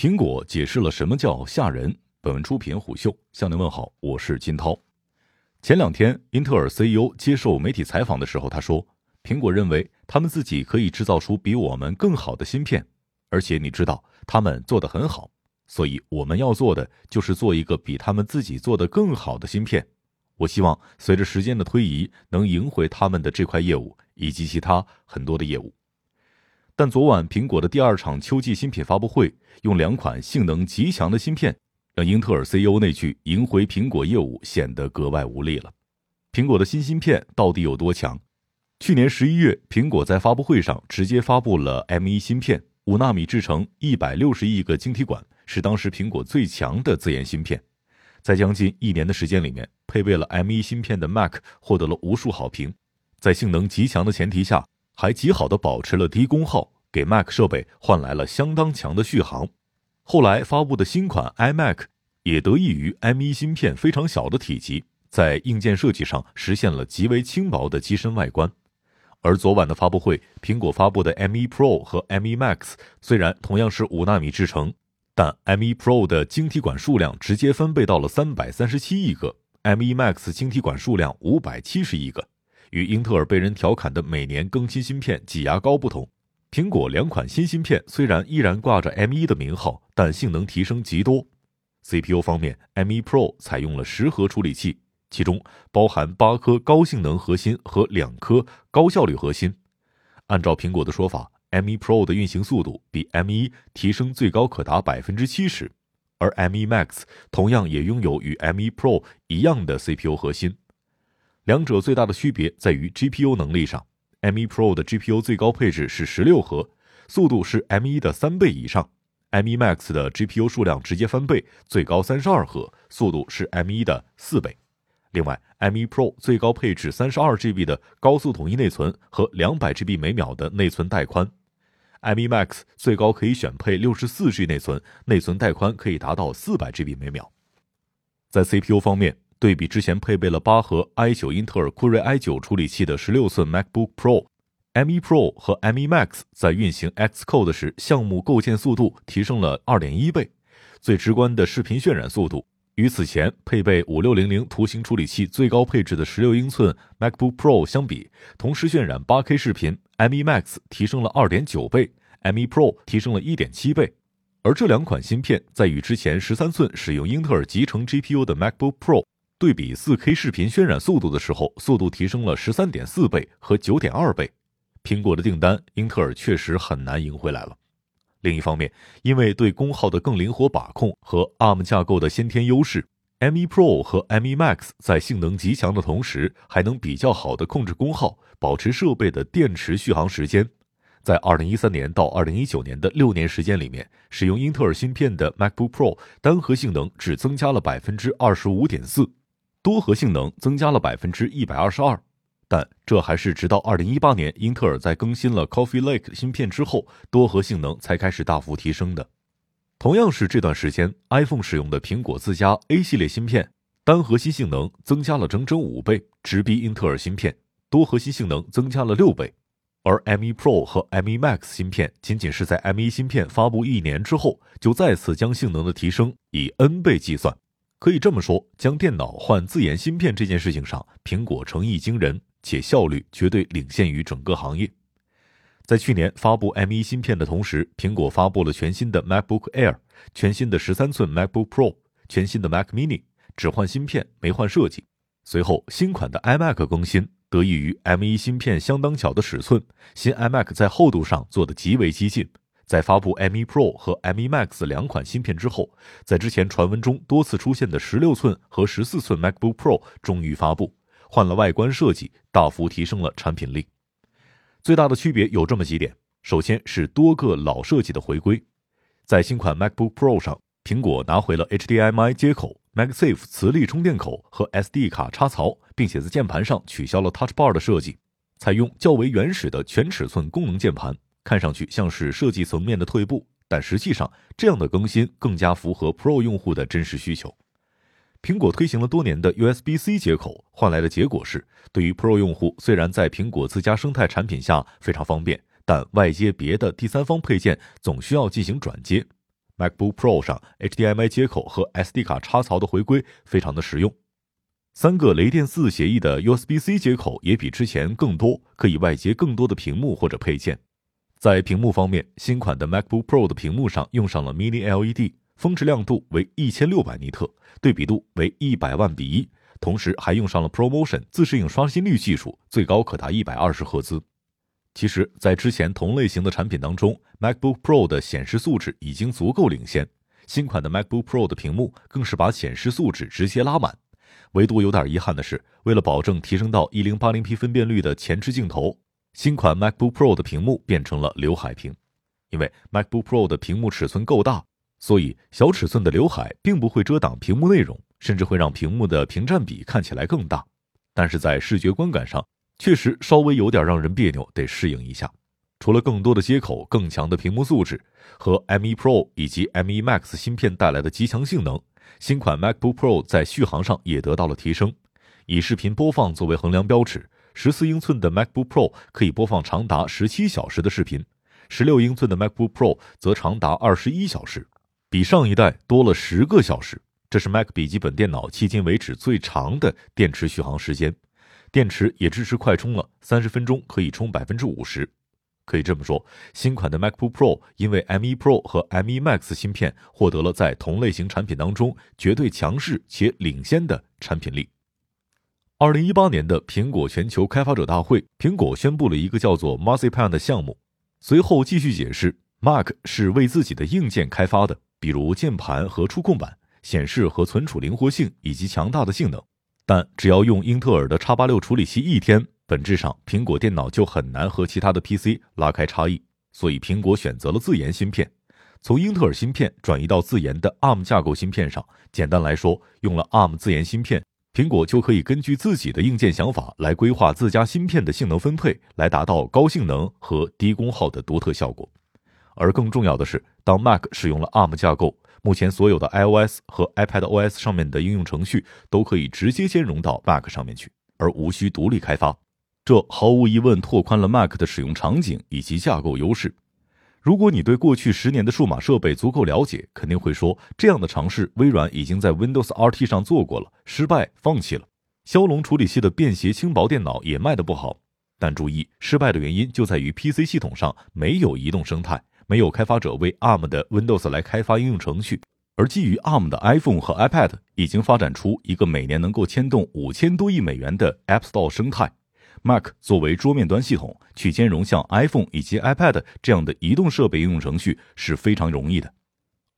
苹果解释了什么叫吓人。本文出品虎嗅，向您问好，我是金涛。前两天，英特尔 CEO 接受媒体采访的时候，他说：“苹果认为他们自己可以制造出比我们更好的芯片，而且你知道他们做得很好，所以我们要做的就是做一个比他们自己做的更好的芯片。我希望随着时间的推移，能赢回他们的这块业务以及其他很多的业务。”但昨晚苹果的第二场秋季新品发布会，用两款性能极强的芯片。让英特尔 CEO 那句“赢回苹果业务”显得格外无力了。苹果的新芯片到底有多强？去年十一月，苹果在发布会上直接发布了 M1 芯片，五纳米制程，一百六十亿个晶体管，是当时苹果最强的自研芯片。在将近一年的时间里面，配备了 M1 芯片的 Mac 获得了无数好评。在性能极强的前提下，还极好的保持了低功耗，给 Mac 设备换来了相当强的续航。后来发布的新款 iMac 也得益于 M1 芯片非常小的体积，在硬件设计上实现了极为轻薄的机身外观。而昨晚的发布会，苹果发布的 M1 Pro 和 M1 Max 虽然同样是五纳米制程，但 M1 Pro 的晶体管数量直接翻倍到了三百三十七亿个，M1 Max 晶体管数量五百七十亿个。与英特尔被人调侃的每年更新芯片挤牙膏不同。苹果两款新芯片虽然依然挂着 M1 的名号，但性能提升极多。CPU 方面，M1 Pro 采用了十核处理器，其中包含八颗高性能核心和两颗高效率核心。按照苹果的说法，M1 Pro 的运行速度比 M1 提升最高可达百分之七十，而 M1 Max 同样也拥有与 M1 Pro 一样的 CPU 核心。两者最大的区别在于 GPU 能力上。M1 Pro 的 GPU 最高配置是十六核，速度是 M1 的三倍以上。M1 Max 的 GPU 数量直接翻倍，最高三十二核，速度是 M1 的四倍。另外，M1 Pro 最高配置三十二 GB 的高速统一内存和两百 GB 每秒的内存带宽。M1 Max 最高可以选配六十四 G 内存，内存带宽可以达到四百 GB 每秒。在 CPU 方面。对比之前配备了八核 i9 英特尔酷睿 i9 处理器的十六寸 MacBook Pro，M1 Pro 和 M1 Max 在运行 Xcode 时，项目构建速度提升了二点一倍。最直观的视频渲染速度，与此前配备五六零零图形处理器最高配置的十六英寸 MacBook Pro 相比，同时渲染八 K 视频，M1 Max 提升了二点九倍，M1 Pro 提升了一点七倍。而这两款芯片在与之前十三寸使用英特尔集成 GPU 的 MacBook Pro。对比 4K 视频渲染速度的时候，速度提升了十三点四倍和九点二倍。苹果的订单，英特尔确实很难赢回来了。另一方面，因为对功耗的更灵活把控和 ARM 架构的先天优势，M1 Pro 和 M1 Max 在性能极强的同时，还能比较好的控制功耗，保持设备的电池续航时间。在2013年到2019年的六年时间里面，使用英特尔芯片的 MacBook Pro 单核性能只增加了百分之二十五点四。多核性能增加了百分之一百二十二，但这还是直到二零一八年英特尔在更新了 Coffee Lake 芯片之后，多核性能才开始大幅提升的。同样是这段时间，iPhone 使用的苹果自家 A 系列芯片单核心性能增加了整整五倍，直逼英特尔芯片；多核心性能增加了六倍。而 M1 Pro 和 M1 Max 芯片仅仅是在 M1 芯片发布一年之后，就再次将性能的提升以 N 倍计算。可以这么说，将电脑换自研芯片这件事情上，苹果诚意惊人，且效率绝对领先于整个行业。在去年发布 M1 芯片的同时，苹果发布了全新的 MacBook Air、全新的十三寸 MacBook Pro、全新的 Mac Mini，只换芯片没换设计。随后，新款的 iMac 更新，得益于 M1 芯片相当巧的尺寸，新 iMac 在厚度上做得极为激进。在发布 M1 Pro 和 M1 Max 两款芯片之后，在之前传闻中多次出现的十六寸和十四寸 MacBook Pro 终于发布，换了外观设计，大幅提升了产品力。最大的区别有这么几点：首先是多个老设计的回归，在新款 MacBook Pro 上，苹果拿回了 HDMI 接口、MagSafe 磁力充电口和 SD 卡插槽，并且在键盘上取消了 Touch Bar 的设计，采用较为原始的全尺寸功能键盘。看上去像是设计层面的退步，但实际上这样的更新更加符合 Pro 用户的真实需求。苹果推行了多年的 USB-C 接口，换来的结果是，对于 Pro 用户，虽然在苹果自家生态产品下非常方便，但外接别的第三方配件总需要进行转接。MacBook Pro 上 HDMI 接口和 SD 卡插槽的回归非常的实用。三个雷电四协议的 USB-C 接口也比之前更多，可以外接更多的屏幕或者配件。在屏幕方面，新款的 MacBook Pro 的屏幕上用上了 Mini LED，峰值亮度为一千六百尼特，对比度为一百万比一，同时还用上了 ProMotion 自适应刷新率技术，最高可达一百二十赫兹。其实，在之前同类型的产品当中，MacBook Pro 的显示素质已经足够领先，新款的 MacBook Pro 的屏幕更是把显示素质直接拉满。唯独有点遗憾的是，为了保证提升到一零八零 P 分辨率的前置镜头。新款 MacBook Pro 的屏幕变成了刘海屏，因为 MacBook Pro 的屏幕尺寸够大，所以小尺寸的刘海并不会遮挡屏幕内容，甚至会让屏幕的屏占比看起来更大。但是在视觉观感上，确实稍微有点让人别扭，得适应一下。除了更多的接口、更强的屏幕素质和 M1 Pro 以及 M1 Max 芯片带来的极强性能，新款 MacBook Pro 在续航上也得到了提升。以视频播放作为衡量标尺。十四英寸的 MacBook Pro 可以播放长达十七小时的视频，十六英寸的 MacBook Pro 则长达二十一小时，比上一代多了十个小时。这是 Mac 笔记本电脑迄今为止最长的电池续航时间，电池也支持快充了，三十分钟可以充百分之五十。可以这么说，新款的 MacBook Pro 因为 M1 Pro 和 M1 Max 芯片获得了在同类型产品当中绝对强势且领先的产品力。二零一八年的苹果全球开发者大会，苹果宣布了一个叫做 Marzipan 的项目。随后继续解释，Mac 是为自己的硬件开发的，比如键盘和触控板、显示和存储灵活性以及强大的性能。但只要用英特尔的 x 八六处理器一天，本质上苹果电脑就很难和其他的 PC 拉开差异。所以苹果选择了自研芯片，从英特尔芯片转移到自研的 ARM 架构芯片上。简单来说，用了 ARM 自研芯片。苹果就可以根据自己的硬件想法来规划自家芯片的性能分配，来达到高性能和低功耗的独特效果。而更重要的是，当 Mac 使用了 ARM 架构，目前所有的 iOS 和 iPadOS 上面的应用程序都可以直接兼容到 Mac 上面去，而无需独立开发。这毫无疑问拓宽了 Mac 的使用场景以及架构优势。如果你对过去十年的数码设备足够了解，肯定会说，这样的尝试微软已经在 Windows RT 上做过了，失败放弃了。骁龙处理器的便携轻薄电脑也卖得不好，但注意，失败的原因就在于 PC 系统上没有移动生态，没有开发者为 ARM 的 Windows 来开发应用程序，而基于 ARM 的 iPhone 和 iPad 已经发展出一个每年能够牵动五千多亿美元的 App Store 生态。Mac 作为桌面端系统，去兼容像 iPhone 以及 iPad 这样的移动设备应用程序是非常容易的。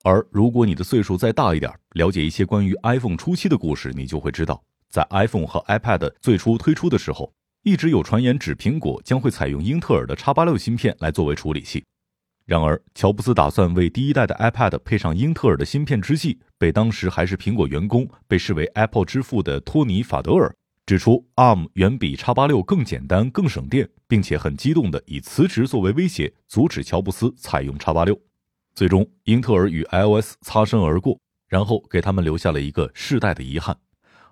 而如果你的岁数再大一点，了解一些关于 iPhone 初期的故事，你就会知道，在 iPhone 和 iPad 最初推出的时候，一直有传言指苹果将会采用英特尔的 x 八六芯片来作为处理器。然而，乔布斯打算为第一代的 iPad 配上英特尔的芯片之际，被当时还是苹果员工、被视为 Apple 之父的托尼·法德尔。指出，ARM 远比 x 八六更简单、更省电，并且很激动地以辞职作为威胁，阻止乔布斯采用 x 八六。最终，英特尔与 iOS 擦身而过，然后给他们留下了一个世代的遗憾。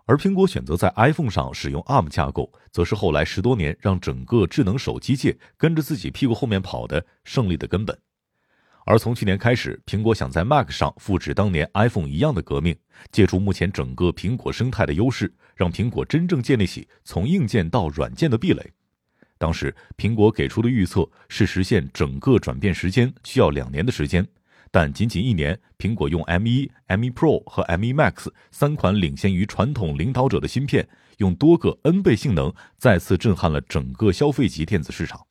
而苹果选择在 iPhone 上使用 ARM 架构，则是后来十多年让整个智能手机界跟着自己屁股后面跑的胜利的根本。而从去年开始，苹果想在 Mac 上复制当年 iPhone 一样的革命，借助目前整个苹果生态的优势，让苹果真正建立起从硬件到软件的壁垒。当时，苹果给出的预测是实现整个转变时间需要两年的时间，但仅仅一年，苹果用 M1、M1 Pro 和 M1 Max 三款领先于传统领导者的芯片，用多个 N 倍性能，再次震撼了整个消费级电子市场。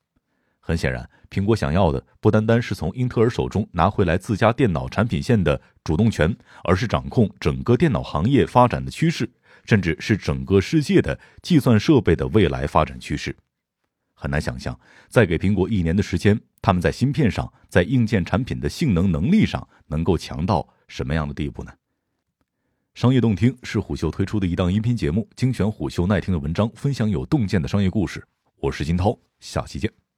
很显然，苹果想要的不单单是从英特尔手中拿回来自家电脑产品线的主动权，而是掌控整个电脑行业发展的趋势，甚至是整个世界的计算设备的未来发展趋势。很难想象，再给苹果一年的时间，他们在芯片上，在硬件产品的性能能力上，能够强到什么样的地步呢？商业洞听是虎嗅推出的一档音频节目，精选虎嗅耐听的文章，分享有洞见的商业故事。我是金涛，下期见。